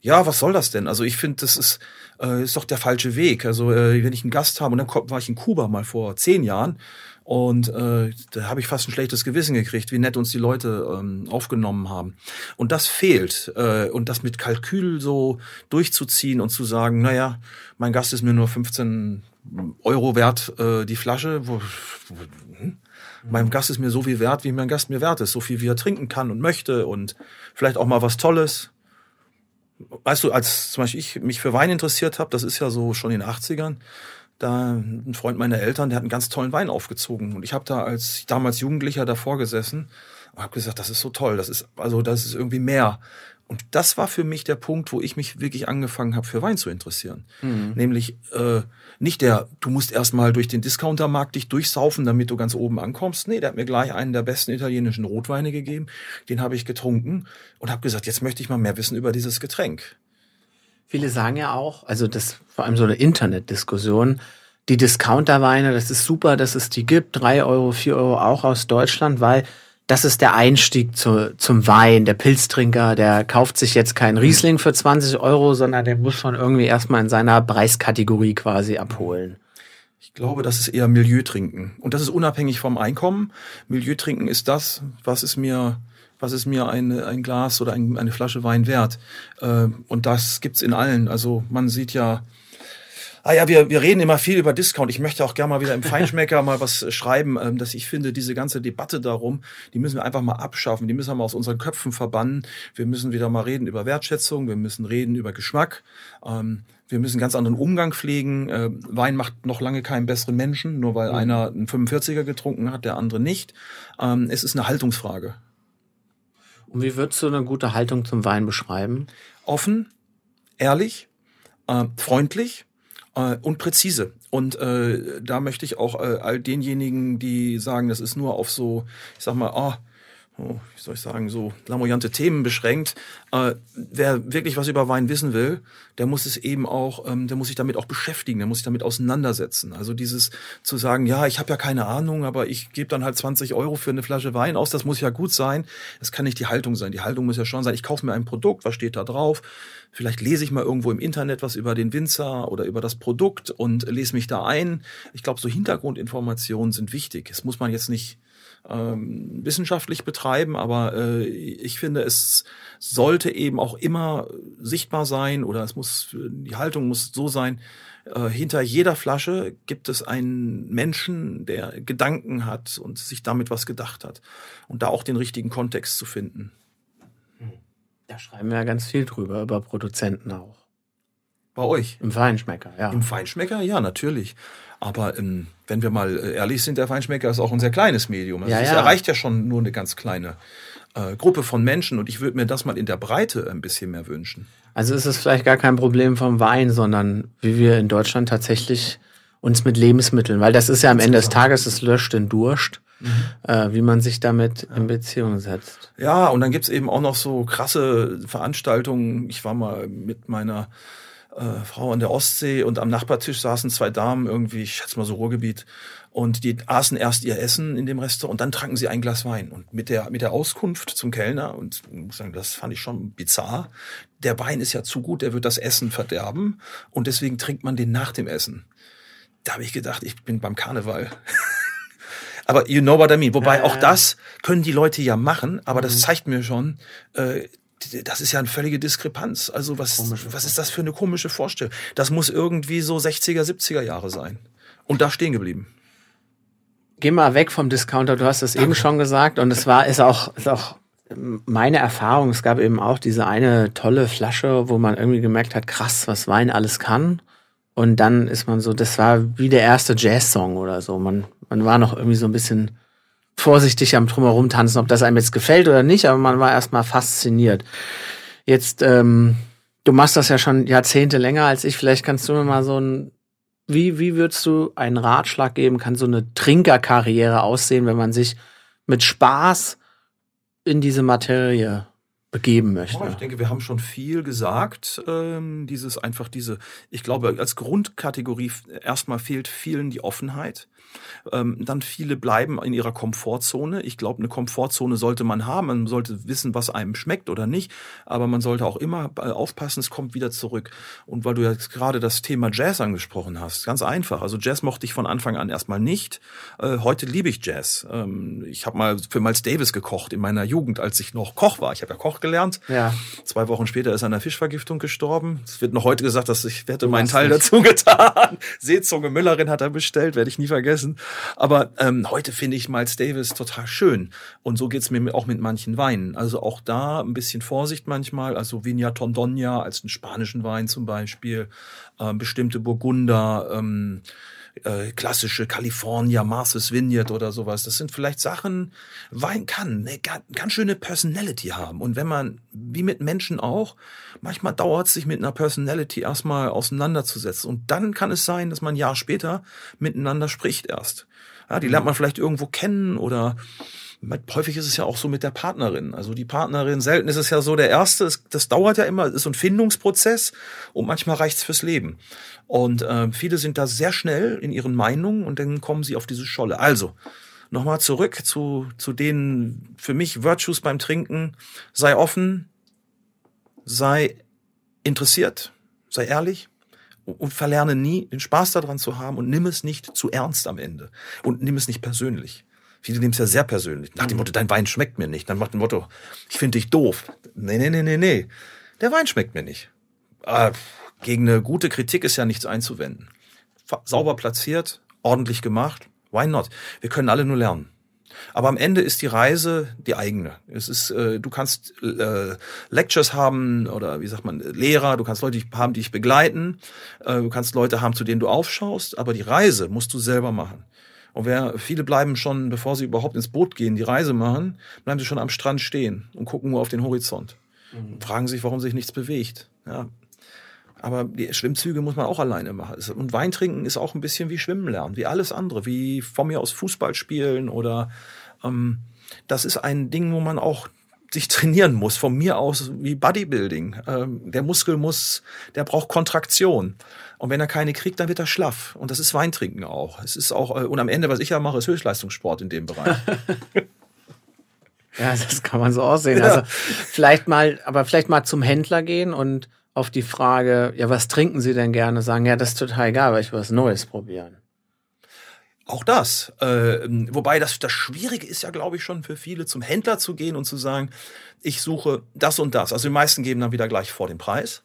Ja, was soll das denn? Also ich finde, das ist, äh, ist doch der falsche Weg. Also äh, wenn ich einen Gast habe, und dann war ich in Kuba mal vor zehn Jahren, und äh, da habe ich fast ein schlechtes Gewissen gekriegt, wie nett uns die Leute ähm, aufgenommen haben. Und das fehlt. Äh, und das mit Kalkül so durchzuziehen und zu sagen, naja, mein Gast ist mir nur 15 Euro wert, äh, die Flasche. Wo, wo, hm? Mein Gast ist mir so viel wert, wie mein Gast mir wert ist. So viel, wie er trinken kann und möchte und vielleicht auch mal was Tolles. Weißt du, als zum Beispiel ich mich für Wein interessiert habe, das ist ja so schon in den 80ern, da ein Freund meiner Eltern, der hat einen ganz tollen Wein aufgezogen und ich habe da als damals Jugendlicher davor gesessen und habe gesagt, das ist so toll, das ist also das ist irgendwie mehr. Und das war für mich der Punkt, wo ich mich wirklich angefangen habe, für Wein zu interessieren. Mhm. Nämlich äh, nicht der, du musst erstmal durch den Discountermarkt dich durchsaufen, damit du ganz oben ankommst. Nee, der hat mir gleich einen der besten italienischen Rotweine gegeben. Den habe ich getrunken und habe gesagt, jetzt möchte ich mal mehr wissen über dieses Getränk. Viele sagen ja auch, also das vor allem so eine Internetdiskussion, die Discounterweine, das ist super, dass es die gibt, drei Euro, vier Euro auch aus Deutschland, weil das ist der Einstieg zu, zum Wein. Der Pilztrinker, der kauft sich jetzt keinen Riesling für 20 Euro, sondern der muss schon irgendwie erstmal in seiner Preiskategorie quasi abholen. Ich glaube, das ist eher Milieutrinken. Und das ist unabhängig vom Einkommen. Milieutrinken ist das, was es mir was ist mir ein, ein Glas oder ein, eine Flasche Wein wert? Äh, und das gibt's in allen. Also man sieht ja, Ah ja, wir, wir reden immer viel über Discount. Ich möchte auch gerne mal wieder im Feinschmecker mal was schreiben, ähm, dass ich finde, diese ganze Debatte darum, die müssen wir einfach mal abschaffen. Die müssen wir mal aus unseren Köpfen verbannen. Wir müssen wieder mal reden über Wertschätzung. Wir müssen reden über Geschmack. Ähm, wir müssen ganz anderen Umgang pflegen. Äh, Wein macht noch lange keinen besseren Menschen, nur weil mhm. einer einen 45er getrunken hat, der andere nicht. Ähm, es ist eine Haltungsfrage. Und wie würdest du eine gute Haltung zum Wein beschreiben? Offen, ehrlich, äh, freundlich äh, und präzise. Und äh, da möchte ich auch äh, all denjenigen, die sagen, das ist nur auf so, ich sag mal, oh, oh, wie soll ich sagen, so lamoyante Themen beschränkt. Äh, wer wirklich was über Wein wissen will, der muss es eben auch, ähm, der muss sich damit auch beschäftigen, der muss sich damit auseinandersetzen. Also dieses zu sagen, ja, ich habe ja keine Ahnung, aber ich gebe dann halt 20 Euro für eine Flasche Wein aus, das muss ja gut sein. Das kann nicht die Haltung sein. Die Haltung muss ja schon sein, ich kaufe mir ein Produkt, was steht da drauf? Vielleicht lese ich mal irgendwo im Internet was über den Winzer oder über das Produkt und lese mich da ein. Ich glaube, so Hintergrundinformationen sind wichtig. Es muss man jetzt nicht ähm, wissenschaftlich betreiben, aber äh, ich finde, es sollte eben auch immer sichtbar sein oder es muss, die Haltung muss so sein, äh, hinter jeder Flasche gibt es einen Menschen, der Gedanken hat und sich damit was gedacht hat. Und da auch den richtigen Kontext zu finden. Da schreiben wir ja ganz viel drüber, über Produzenten auch. Bei euch? Im Feinschmecker, ja. Im Feinschmecker, ja, natürlich. Aber ähm, wenn wir mal äh, ehrlich sind, der Feinschmecker ist auch ein sehr kleines Medium. Also ja, es ja. erreicht ja schon nur eine ganz kleine äh, Gruppe von Menschen und ich würde mir das mal in der Breite ein bisschen mehr wünschen. Also ist es vielleicht gar kein Problem vom Wein, sondern wie wir in Deutschland tatsächlich uns mit Lebensmitteln, weil das ist ja am Ende des Tages, es löscht den Durst. Mhm. Äh, wie man sich damit ja. in Beziehung setzt. Ja, und dann gibt's eben auch noch so krasse Veranstaltungen. Ich war mal mit meiner äh, Frau an der Ostsee und am Nachbartisch saßen zwei Damen, irgendwie, ich schätze mal so Ruhrgebiet, und die aßen erst ihr Essen in dem Restaurant und dann tranken sie ein Glas Wein. Und mit der, mit der Auskunft zum Kellner, und ich muss sagen, das fand ich schon bizarr, der Wein ist ja zu gut, der wird das Essen verderben und deswegen trinkt man den nach dem Essen. Da habe ich gedacht, ich bin beim Karneval. aber you know what I mean. Wobei auch das können die Leute ja machen, aber das mhm. zeigt mir schon, äh, das ist ja eine völlige Diskrepanz. Also was, was ist das für eine komische Vorstellung? Das muss irgendwie so 60er, 70er Jahre sein. Und da stehen geblieben. Geh mal weg vom Discounter, du hast es eben schon gesagt und es war, ist auch, ist auch meine Erfahrung. Es gab eben auch diese eine tolle Flasche, wo man irgendwie gemerkt hat, krass, was Wein alles kann. Und dann ist man so, das war wie der erste Jazz-Song oder so. Man, man war noch irgendwie so ein bisschen vorsichtig am Drumherum tanzen, ob das einem jetzt gefällt oder nicht, aber man war erstmal fasziniert. Jetzt, ähm, du machst das ja schon Jahrzehnte länger als ich. Vielleicht kannst du mir mal so ein, wie, wie würdest du einen Ratschlag geben? Kann so eine Trinkerkarriere aussehen, wenn man sich mit Spaß in diese Materie begeben möchte. Oh, ich denke, wir haben schon viel gesagt. Ähm, dieses einfach diese, ich glaube, als Grundkategorie erstmal fehlt vielen die Offenheit. Ähm, dann viele bleiben in ihrer Komfortzone. Ich glaube, eine Komfortzone sollte man haben. Man sollte wissen, was einem schmeckt oder nicht. Aber man sollte auch immer äh, aufpassen, es kommt wieder zurück. Und weil du jetzt gerade das Thema Jazz angesprochen hast, ganz einfach. Also Jazz mochte ich von Anfang an erstmal nicht. Äh, heute liebe ich Jazz. Ähm, ich habe mal für Miles Davis gekocht in meiner Jugend, als ich noch Koch war. Ich habe ja Koch gelernt. Ja. Zwei Wochen später ist er an einer Fischvergiftung gestorben. Es wird noch heute gesagt, dass ich hätte meinen Teil nicht. dazu getan. Seezunge Müllerin hat er bestellt, werde ich nie vergessen. Aber ähm, heute finde ich Miles Davis total schön. Und so geht's mir auch mit manchen Weinen. Also auch da ein bisschen Vorsicht manchmal. Also Vigna Tondonia als einen spanischen Wein zum Beispiel. Ähm, bestimmte Burgunder. Ähm, äh, klassische California, Martha's Vineyard oder sowas. Das sind vielleicht Sachen, Wein kann eine ganz schöne Personality haben. Und wenn man, wie mit Menschen auch, manchmal dauert es sich mit einer Personality erstmal auseinanderzusetzen. Und dann kann es sein, dass man ein Jahr später miteinander spricht erst. Ja, die lernt man vielleicht irgendwo kennen oder häufig ist es ja auch so mit der Partnerin. Also die Partnerin, selten ist es ja so der erste, das dauert ja immer, ist so ein Findungsprozess und manchmal reicht's fürs Leben. Und äh, viele sind da sehr schnell in ihren Meinungen und dann kommen sie auf diese Scholle. Also, nochmal zurück zu, zu den für mich Virtues beim Trinken. Sei offen, sei interessiert, sei ehrlich und verlerne nie den Spaß daran zu haben und nimm es nicht zu ernst am Ende und nimm es nicht persönlich. Viele nehmen es ja sehr persönlich. Nach dem mhm. Motto, dein Wein schmeckt mir nicht. Dann macht dem Motto, ich finde dich doof. Nee, nee, nee, nee, nee. Der Wein schmeckt mir nicht. Ah, gegen eine gute Kritik ist ja nichts einzuwenden. Sauber platziert, ordentlich gemacht. Why not? Wir können alle nur lernen. Aber am Ende ist die Reise die eigene. Es ist, äh, du kannst äh, Lectures haben oder wie sagt man, Lehrer, du kannst Leute haben, die dich begleiten, äh, du kannst Leute haben, zu denen du aufschaust, aber die Reise musst du selber machen. Und wer, viele bleiben schon, bevor sie überhaupt ins Boot gehen, die Reise machen, bleiben sie schon am Strand stehen und gucken nur auf den Horizont. Mhm. Und fragen sich, warum sich nichts bewegt. Ja. Aber die Schwimmzüge muss man auch alleine machen. Und Weintrinken ist auch ein bisschen wie Schwimmen lernen, wie alles andere, wie von mir aus Fußball spielen oder ähm, das ist ein Ding, wo man auch sich trainieren muss, von mir aus wie Bodybuilding. Ähm, der Muskel muss, der braucht Kontraktion. Und wenn er keine kriegt, dann wird er schlaff. Und das ist Weintrinken auch. Es ist auch, äh, und am Ende, was ich ja mache, ist Höchstleistungssport in dem Bereich. ja, das kann man so aussehen. Ja. Also vielleicht mal, aber vielleicht mal zum Händler gehen und auf die Frage, ja, was trinken Sie denn gerne, sagen, ja, das ist total egal, weil ich was Neues probieren. Auch das. Äh, wobei das, das Schwierige ist ja, glaube ich, schon für viele, zum Händler zu gehen und zu sagen, ich suche das und das. Also die meisten geben dann wieder gleich vor den Preis.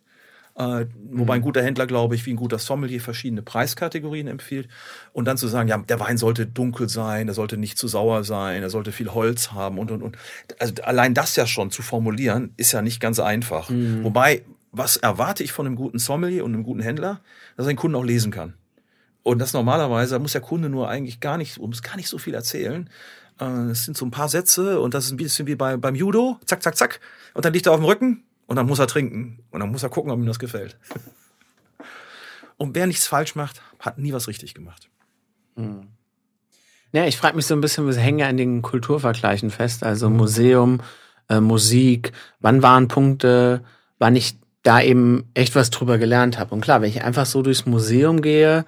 Äh, wobei ein mhm. guter Händler, glaube ich, wie ein guter Sommelier verschiedene Preiskategorien empfiehlt. Und dann zu sagen, ja, der Wein sollte dunkel sein, er sollte nicht zu sauer sein, er sollte viel Holz haben und, und, und. Also allein das ja schon zu formulieren, ist ja nicht ganz einfach. Mhm. Wobei, was erwarte ich von einem guten Sommelier und einem guten Händler? Dass er den Kunden auch lesen kann. Und das normalerweise, muss der Kunde nur eigentlich gar nicht, muss gar nicht so viel erzählen. Äh, es sind so ein paar Sätze und das ist ein bisschen wie bei, beim Judo. Zack, zack, zack. Und dann liegt er auf dem Rücken und dann muss er trinken. Und dann muss er gucken, ob ihm das gefällt. Und wer nichts falsch macht, hat nie was richtig gemacht. Hm. Ja, ich frage mich so ein bisschen, wir hängen ja an den Kulturvergleichen fest, also Museum, äh, Musik, wann waren Punkte, wann ich da eben echt was drüber gelernt habe. Und klar, wenn ich einfach so durchs Museum gehe,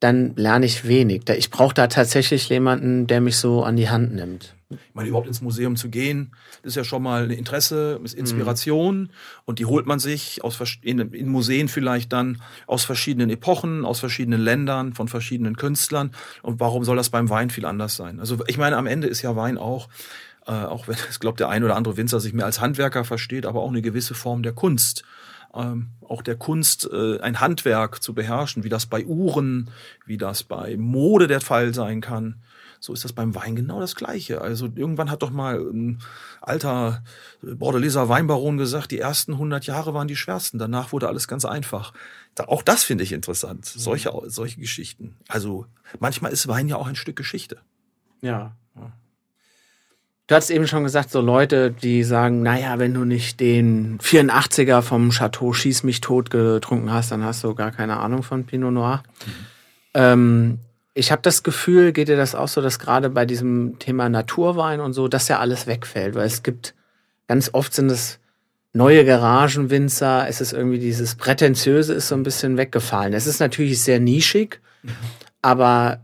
dann lerne ich wenig. Ich brauche da tatsächlich jemanden, der mich so an die Hand nimmt. Ich meine, überhaupt ins Museum zu gehen, das ist ja schon mal ein Interesse, ist Inspiration mhm. und die holt man sich aus in, in Museen vielleicht dann aus verschiedenen Epochen, aus verschiedenen Ländern, von verschiedenen Künstlern. Und warum soll das beim Wein viel anders sein? Also ich meine, am Ende ist ja Wein auch äh, auch wenn es glaubt der ein oder andere Winzer sich mehr als Handwerker versteht, aber auch eine gewisse Form der Kunst ähm, auch der Kunst, äh, ein Handwerk zu beherrschen, wie das bei Uhren, wie das bei Mode der Fall sein kann. So ist das beim Wein genau das Gleiche. Also irgendwann hat doch mal ein alter Bordeleser Weinbaron gesagt, die ersten 100 Jahre waren die schwersten, danach wurde alles ganz einfach. Da, auch das finde ich interessant, mhm. solche, solche Geschichten. Also manchmal ist Wein ja auch ein Stück Geschichte. Ja. Du hast eben schon gesagt, so Leute, die sagen, naja, wenn du nicht den 84er vom Chateau Schieß mich tot getrunken hast, dann hast du gar keine Ahnung von Pinot Noir. Mhm. Ähm, ich habe das Gefühl, geht dir das auch so, dass gerade bei diesem Thema Naturwein und so, dass ja alles wegfällt, weil es gibt, ganz oft sind es neue Garagenwinzer, es ist irgendwie dieses Prätentiöse ist so ein bisschen weggefallen. Es ist natürlich sehr nischig, mhm. aber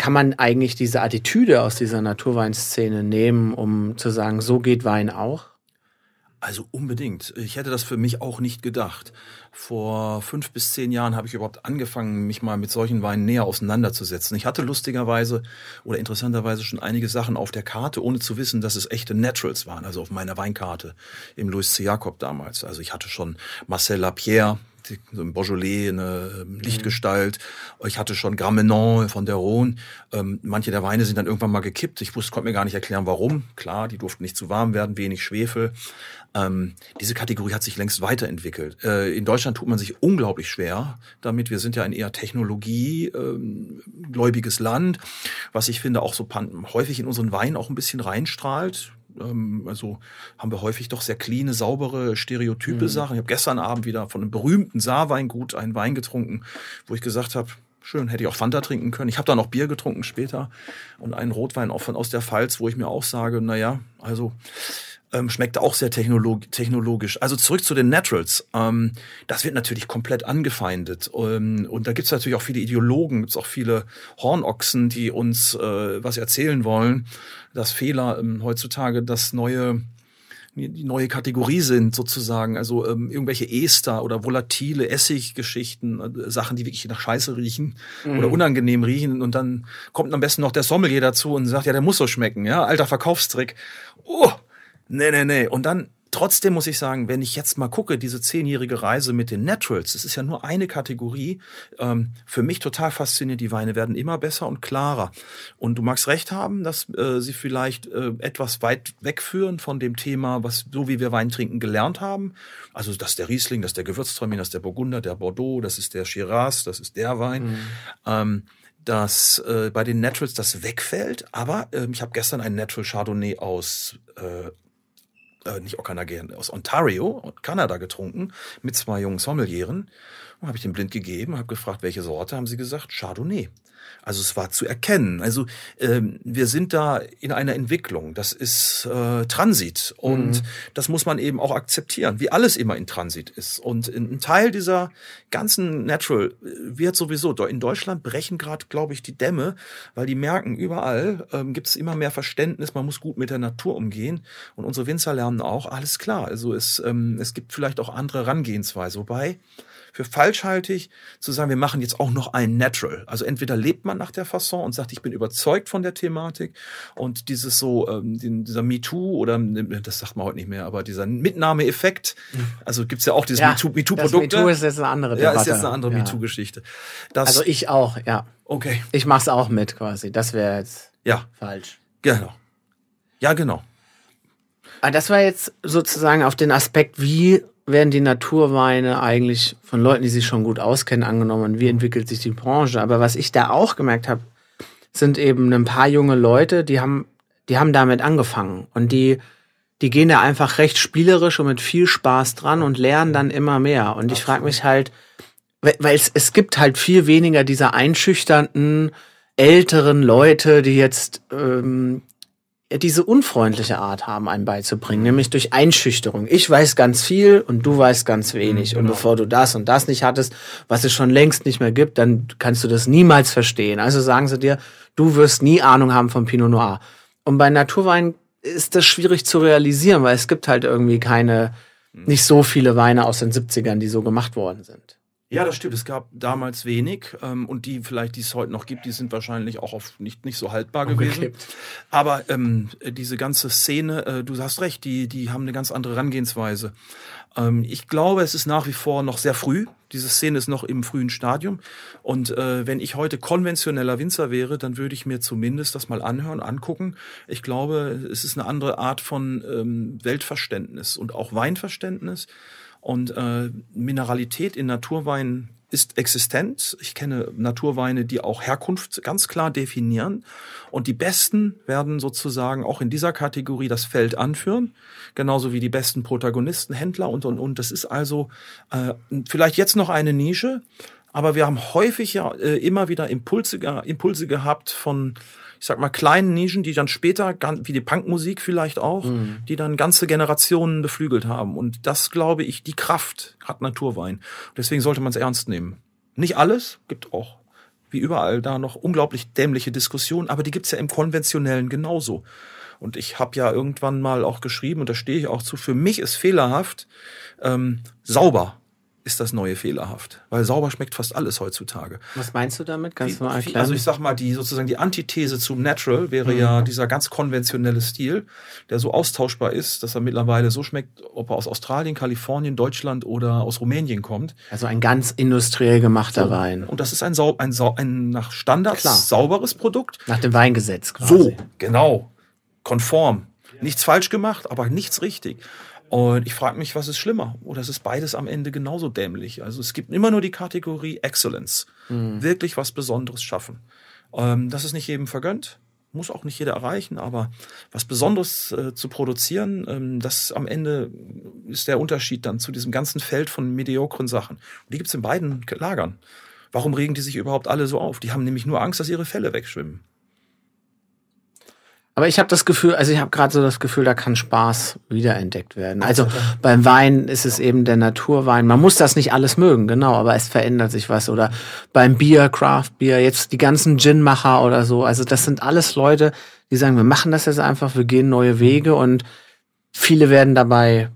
kann man eigentlich diese Attitüde aus dieser Naturweinszene nehmen, um zu sagen, so geht Wein auch? Also unbedingt. Ich hätte das für mich auch nicht gedacht. Vor fünf bis zehn Jahren habe ich überhaupt angefangen, mich mal mit solchen Weinen näher auseinanderzusetzen. Ich hatte lustigerweise oder interessanterweise schon einige Sachen auf der Karte, ohne zu wissen, dass es echte Naturals waren, also auf meiner Weinkarte im Louis C. Jacob damals. Also ich hatte schon Marcel Lapierre, so ein Beaujolais, eine ähm, mhm. Lichtgestalt. Ich hatte schon Gramenon von der Rhone. Ähm, manche der Weine sind dann irgendwann mal gekippt. Ich wusste, konnte mir gar nicht erklären, warum. Klar, die durften nicht zu warm werden, wenig Schwefel. Ähm, diese Kategorie hat sich längst weiterentwickelt. Äh, in Deutschland tut man sich unglaublich schwer damit. Wir sind ja ein eher technologiegläubiges Land, was ich finde auch so häufig in unseren Weinen auch ein bisschen reinstrahlt. Ähm, also haben wir häufig doch sehr cleane, saubere, stereotype mhm. Sachen. Ich habe gestern Abend wieder von einem berühmten Saarweingut einen Wein getrunken, wo ich gesagt habe, schön, hätte ich auch Fanta trinken können. Ich habe da noch Bier getrunken später und einen Rotwein auch von aus der Pfalz, wo ich mir auch sage, na ja, also ähm, schmeckt auch sehr technolog technologisch. Also zurück zu den Naturals. Ähm, das wird natürlich komplett angefeindet. Ähm, und da gibt's natürlich auch viele Ideologen, gibt's auch viele Hornochsen, die uns äh, was erzählen wollen, dass Fehler ähm, heutzutage das neue die neue Kategorie sind sozusagen, also ähm, irgendwelche Ester oder volatile Essiggeschichten, äh, Sachen, die wirklich nach Scheiße riechen mhm. oder unangenehm riechen und dann kommt am besten noch der Sommelier dazu und sagt, ja, der muss so schmecken, ja, alter Verkaufstrick. Oh, Nee, nee, nee. Und dann trotzdem muss ich sagen, wenn ich jetzt mal gucke, diese zehnjährige Reise mit den Naturals, das ist ja nur eine Kategorie, ähm, für mich total faszinierend. Die Weine werden immer besser und klarer. Und du magst recht haben, dass äh, sie vielleicht äh, etwas weit wegführen von dem Thema, was so wie wir Wein trinken gelernt haben. Also das ist der Riesling, das ist der Gewürztraminer, das ist der Burgunder, der Bordeaux, das ist der Shiraz, das ist der Wein. Mhm. Ähm, dass äh, bei den Naturals das wegfällt, aber äh, ich habe gestern einen Natural Chardonnay aus äh, äh, nicht Okanagan, aus Ontario, Kanada getrunken, mit zwei jungen Sommelieren. Habe ich den blind gegeben, habe gefragt, welche Sorte, haben sie gesagt, Chardonnay. Also es war zu erkennen. Also ähm, wir sind da in einer Entwicklung. Das ist äh, Transit und mhm. das muss man eben auch akzeptieren, wie alles immer in Transit ist. Und ein Teil dieser ganzen Natural wird sowieso in Deutschland brechen gerade, glaube ich, die Dämme, weil die merken überall ähm, gibt es immer mehr Verständnis. Man muss gut mit der Natur umgehen und unsere Winzer lernen auch alles klar. Also es ähm, es gibt vielleicht auch andere Herangehensweise, wobei für falsch halte ich, zu sagen, wir machen jetzt auch noch ein Natural. Also entweder lebt man nach der Fasson und sagt, ich bin überzeugt von der Thematik und dieses so, ähm, dieser MeToo oder das sagt man heute nicht mehr, aber dieser Mitnahmeeffekt, also gibt's ja auch diese ja, MeToo-Produkte. MeToo ist jetzt eine andere Debatte. Ja, ist jetzt eine andere ja. MeToo-Geschichte. Also ich auch, ja. Okay. Ich mach's auch mit quasi. Das wäre jetzt ja. falsch. Genau. Ja, genau. Aber ah, das war jetzt sozusagen auf den Aspekt, wie werden die Naturweine eigentlich von Leuten, die sich schon gut auskennen, angenommen? Wie entwickelt sich die Branche? Aber was ich da auch gemerkt habe, sind eben ein paar junge Leute, die haben, die haben damit angefangen und die, die gehen da einfach recht spielerisch und mit viel Spaß dran und lernen dann immer mehr. Und ich frage mich halt, weil es, es gibt halt viel weniger dieser einschüchternden älteren Leute, die jetzt ähm, diese unfreundliche Art haben, einem beizubringen, nämlich durch Einschüchterung. Ich weiß ganz viel und du weißt ganz wenig. Genau. Und bevor du das und das nicht hattest, was es schon längst nicht mehr gibt, dann kannst du das niemals verstehen. Also sagen sie dir, du wirst nie Ahnung haben von Pinot Noir. Und bei Naturwein ist das schwierig zu realisieren, weil es gibt halt irgendwie keine, nicht so viele Weine aus den 70ern, die so gemacht worden sind. Ja, das stimmt. Es gab damals wenig ähm, und die vielleicht, die es heute noch gibt, die sind wahrscheinlich auch auf nicht nicht so haltbar gewesen. Aber ähm, diese ganze Szene, äh, du hast recht, die die haben eine ganz andere Herangehensweise. Ähm, ich glaube, es ist nach wie vor noch sehr früh. Diese Szene ist noch im frühen Stadium. Und äh, wenn ich heute konventioneller Winzer wäre, dann würde ich mir zumindest das mal anhören, angucken. Ich glaube, es ist eine andere Art von ähm, Weltverständnis und auch Weinverständnis. Und äh, Mineralität in Naturweinen ist existent. Ich kenne Naturweine, die auch Herkunft ganz klar definieren. Und die Besten werden sozusagen auch in dieser Kategorie das Feld anführen. Genauso wie die besten Protagonisten, Händler und, und, und. Das ist also äh, vielleicht jetzt noch eine Nische. Aber wir haben häufig ja äh, immer wieder Impulse, Impulse gehabt von ich sag mal, kleinen Nischen, die dann später, wie die Punkmusik vielleicht auch, mhm. die dann ganze Generationen beflügelt haben. Und das, glaube ich, die Kraft hat Naturwein. Deswegen sollte man es ernst nehmen. Nicht alles, gibt auch wie überall da noch unglaublich dämliche Diskussionen, aber die gibt's ja im konventionellen genauso. Und ich habe ja irgendwann mal auch geschrieben, und da stehe ich auch zu, für mich ist fehlerhaft ähm, sauber ist das neue fehlerhaft. Weil sauber schmeckt fast alles heutzutage. Was meinst du damit? Kannst du mal erklären? Also ich sag mal, die sozusagen die Antithese zum Natural wäre mhm. ja dieser ganz konventionelle Stil, der so austauschbar ist, dass er mittlerweile so schmeckt, ob er aus Australien, Kalifornien, Deutschland oder aus Rumänien kommt. Also ein ganz industriell gemachter so. Wein. Und das ist ein, sau ein, sau ein nach Standards Klar. sauberes Produkt. Nach dem Weingesetz quasi. So, genau. Konform. Nichts falsch gemacht, aber nichts richtig. Und ich frage mich, was ist schlimmer? Oder ist es beides am Ende genauso dämlich? Also es gibt immer nur die Kategorie Excellence. Mhm. Wirklich was Besonderes schaffen. Ähm, das ist nicht jedem vergönnt. Muss auch nicht jeder erreichen, aber was Besonderes äh, zu produzieren, ähm, das am Ende ist der Unterschied dann zu diesem ganzen Feld von mediokren Sachen. Und die gibt's in beiden Lagern. Warum regen die sich überhaupt alle so auf? Die haben nämlich nur Angst, dass ihre Fälle wegschwimmen. Aber ich habe das Gefühl, also ich habe gerade so das Gefühl, da kann Spaß wiederentdeckt werden. Also beim Wein ist es eben der Naturwein. Man muss das nicht alles mögen, genau, aber es verändert sich was. Oder beim Bier, Craft Beer, jetzt die ganzen Ginmacher oder so. Also das sind alles Leute, die sagen, wir machen das jetzt einfach, wir gehen neue Wege und viele werden dabei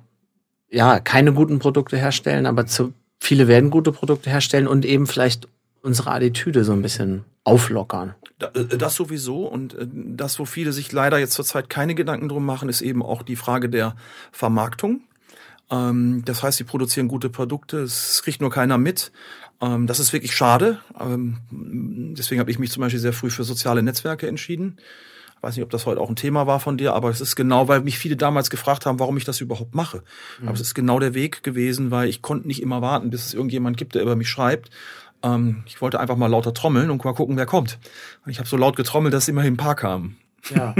ja keine guten Produkte herstellen, aber zu, viele werden gute Produkte herstellen und eben vielleicht unsere Attitüde so ein bisschen auflockern. Äh, das sowieso und äh, das, wo viele sich leider jetzt zurzeit keine Gedanken drum machen, ist eben auch die Frage der Vermarktung. Ähm, das heißt, sie produzieren gute Produkte, es kriegt nur keiner mit. Ähm, das ist wirklich schade. Ähm, deswegen habe ich mich zum Beispiel sehr früh für soziale Netzwerke entschieden. Ich weiß nicht, ob das heute auch ein Thema war von dir, aber es ist genau, weil mich viele damals gefragt haben, warum ich das überhaupt mache. Mhm. Aber es ist genau der Weg gewesen, weil ich konnte nicht immer warten, bis es irgendjemand gibt, der über mich schreibt, ähm, ich wollte einfach mal lauter trommeln und mal gucken, wer kommt. Und ich habe so laut getrommelt, dass immerhin ein paar kamen. Ja.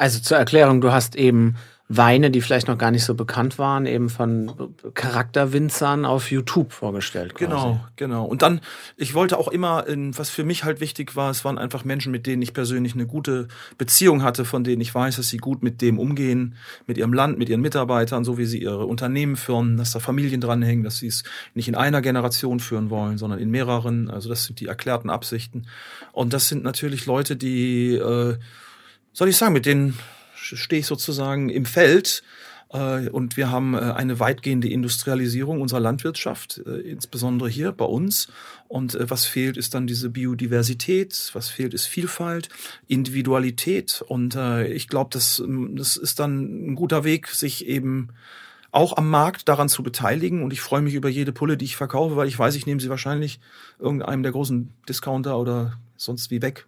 Also zur Erklärung, du hast eben Weine, die vielleicht noch gar nicht so bekannt waren, eben von Charakterwinzern auf YouTube vorgestellt. Quasi. Genau, genau. Und dann, ich wollte auch immer, was für mich halt wichtig war, es waren einfach Menschen, mit denen ich persönlich eine gute Beziehung hatte, von denen ich weiß, dass sie gut mit dem umgehen, mit ihrem Land, mit ihren Mitarbeitern, so wie sie ihre Unternehmen führen, dass da Familien dranhängen, dass sie es nicht in einer Generation führen wollen, sondern in mehreren. Also das sind die erklärten Absichten. Und das sind natürlich Leute, die, äh, soll ich sagen, mit denen stehe ich sozusagen im Feld äh, und wir haben äh, eine weitgehende Industrialisierung unserer Landwirtschaft, äh, insbesondere hier bei uns. Und was fehlt, ist dann diese Biodiversität, was fehlt, ist Vielfalt, Individualität. Und ich glaube, das, das ist dann ein guter Weg, sich eben auch am Markt daran zu beteiligen. Und ich freue mich über jede Pulle, die ich verkaufe, weil ich weiß, ich nehme sie wahrscheinlich irgendeinem der großen Discounter oder sonst wie weg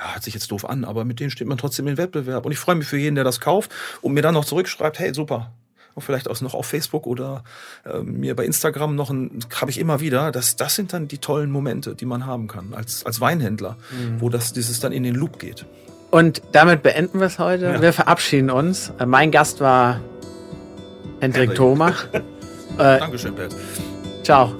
ja, hört sich jetzt doof an, aber mit denen steht man trotzdem in Wettbewerb. Und ich freue mich für jeden, der das kauft und mir dann noch zurückschreibt, hey, super. Und vielleicht auch noch auf Facebook oder äh, mir bei Instagram noch ein, habe ich immer wieder, das, das sind dann die tollen Momente, die man haben kann als, als Weinhändler, mhm. wo das, dieses dann in den Loop geht. Und damit beenden wir es heute. Ja. Wir verabschieden uns. Äh, mein Gast war Hendrik Thomach. äh, Dankeschön, Pet. Ciao.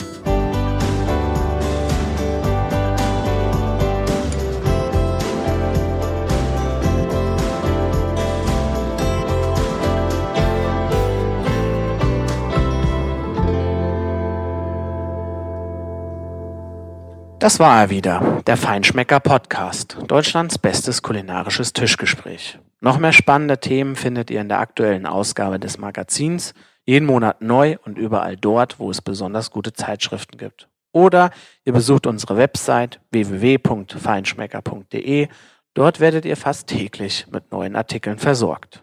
Das war er wieder, der Feinschmecker Podcast, Deutschlands bestes kulinarisches Tischgespräch. Noch mehr spannende Themen findet ihr in der aktuellen Ausgabe des Magazins, jeden Monat neu und überall dort, wo es besonders gute Zeitschriften gibt. Oder ihr besucht unsere Website www.feinschmecker.de. Dort werdet ihr fast täglich mit neuen Artikeln versorgt.